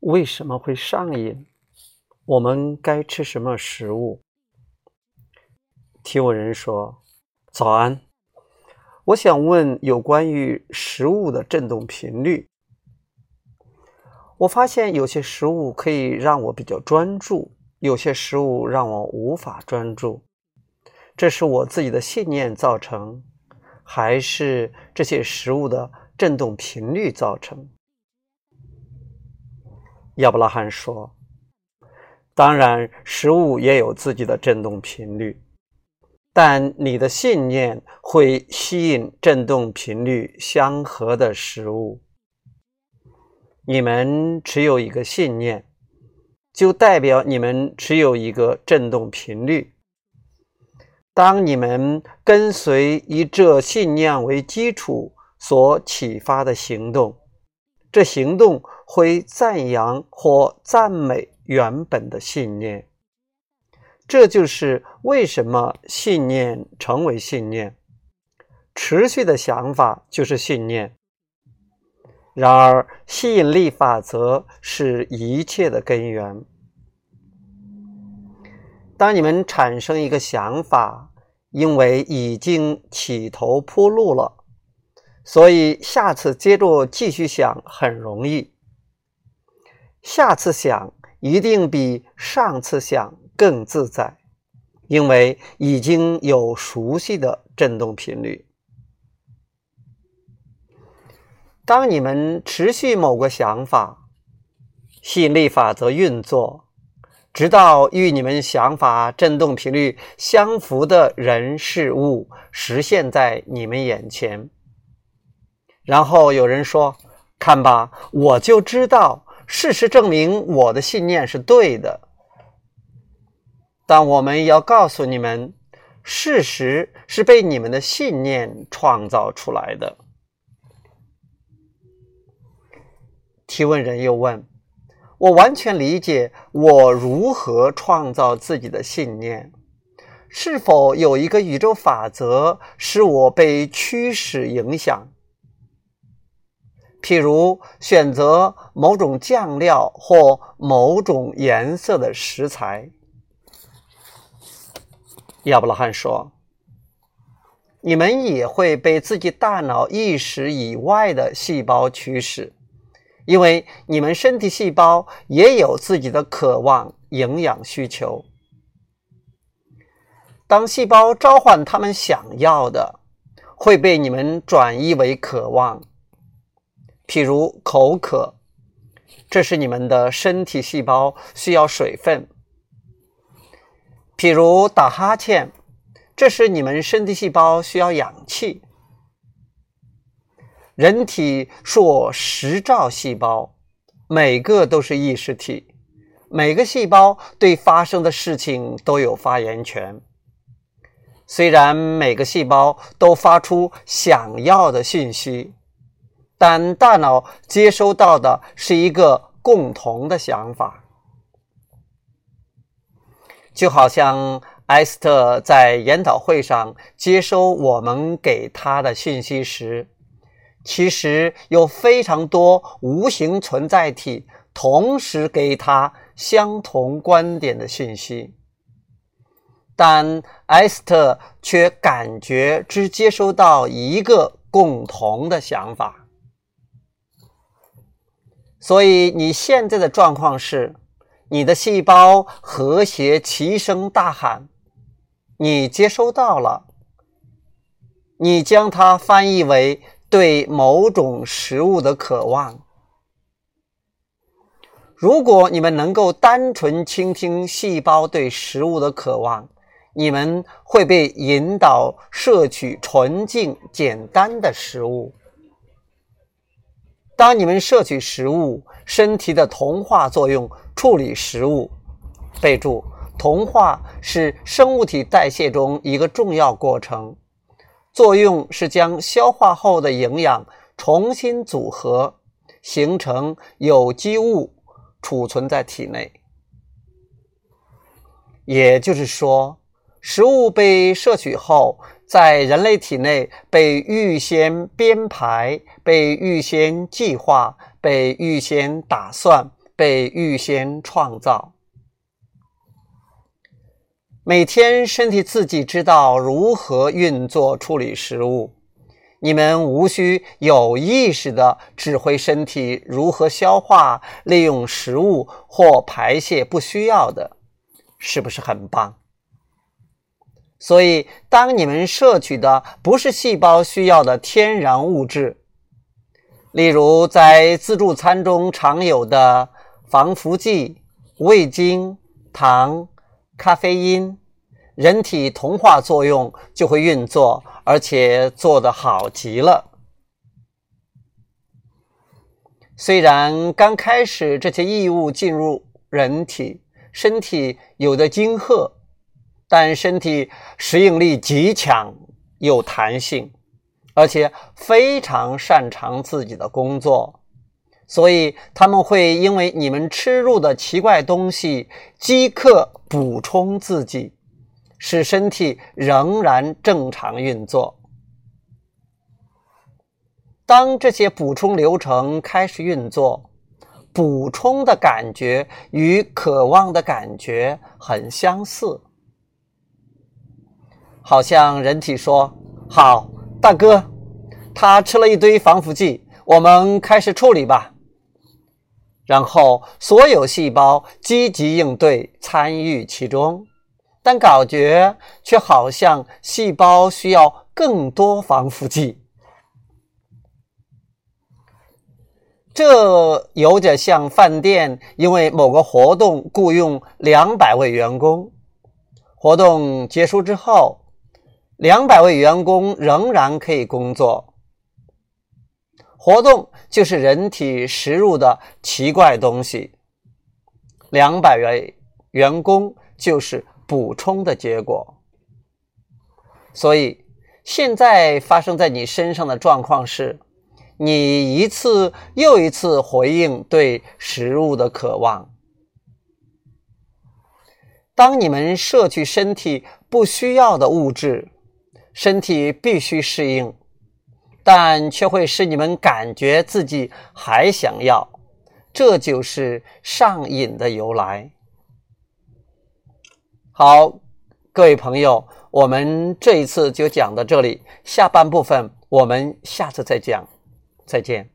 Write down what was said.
为什么会上瘾？我们该吃什么食物？提问人说：“早安，我想问有关于食物的振动频率。我发现有些食物可以让我比较专注，有些食物让我无法专注。这是我自己的信念造成，还是这些食物的振动频率造成？”亚伯拉罕说：“当然，食物也有自己的振动频率，但你的信念会吸引振动频率相合的食物。你们持有一个信念，就代表你们持有一个振动频率。当你们跟随以这信念为基础所启发的行动。”这行动会赞扬或赞美原本的信念，这就是为什么信念成为信念。持续的想法就是信念。然而，吸引力法则是一切的根源。当你们产生一个想法，因为已经起头铺路了。所以，下次接着继续想很容易。下次想一定比上次想更自在，因为已经有熟悉的振动频率。当你们持续某个想法，吸引力法则运作，直到与你们想法振动频率相符的人事物实现在你们眼前。然后有人说：“看吧，我就知道，事实证明我的信念是对的。”但我们要告诉你们，事实是被你们的信念创造出来的。提问人又问：“我完全理解我如何创造自己的信念，是否有一个宇宙法则使我被驱使影响？”譬如选择某种酱料或某种颜色的食材，亚伯拉罕说：“你们也会被自己大脑意识以外的细胞驱使，因为你们身体细胞也有自己的渴望、营养需求。当细胞召唤他们想要的，会被你们转移为渴望。”譬如口渴，这是你们的身体细胞需要水分；譬如打哈欠，这是你们身体细胞需要氧气。人体数十兆细胞，每个都是意识体，每个细胞对发生的事情都有发言权。虽然每个细胞都发出想要的信息。但大脑接收到的是一个共同的想法，就好像埃斯特在研讨会上接收我们给他的信息时，其实有非常多无形存在体同时给他相同观点的信息，但埃斯特却感觉只接收到一个共同的想法。所以你现在的状况是，你的细胞和谐齐声大喊，你接收到了，你将它翻译为对某种食物的渴望。如果你们能够单纯倾听细胞对食物的渴望，你们会被引导摄取纯净简单的食物。当你们摄取食物，身体的同化作用处理食物。备注：同化是生物体代谢中一个重要过程，作用是将消化后的营养重新组合，形成有机物，储存在体内。也就是说，食物被摄取后。在人类体内被预先编排、被预先计划、被预先打算、被预先创造。每天身体自己知道如何运作处理食物，你们无需有意识的指挥身体如何消化、利用食物或排泄不需要的，是不是很棒？所以，当你们摄取的不是细胞需要的天然物质，例如在自助餐中常有的防腐剂、味精、糖、咖啡因，人体同化作用就会运作，而且做得好极了。虽然刚开始这些异物进入人体，身体有的惊吓。但身体适应力极强，有弹性，而且非常擅长自己的工作，所以他们会因为你们吃入的奇怪东西，即刻补充自己，使身体仍然正常运作。当这些补充流程开始运作，补充的感觉与渴望的感觉很相似。好像人体说：“好，大哥，他吃了一堆防腐剂，我们开始处理吧。”然后所有细胞积极应对，参与其中，但感觉却好像细胞需要更多防腐剂。这有点像饭店因为某个活动雇佣两百位员工，活动结束之后。两百位员工仍然可以工作。活动就是人体食入的奇怪东西，两百位员工就是补充的结果。所以，现在发生在你身上的状况是，你一次又一次回应对食物的渴望。当你们摄取身体不需要的物质。身体必须适应，但却会使你们感觉自己还想要，这就是上瘾的由来。好，各位朋友，我们这一次就讲到这里，下半部分我们下次再讲，再见。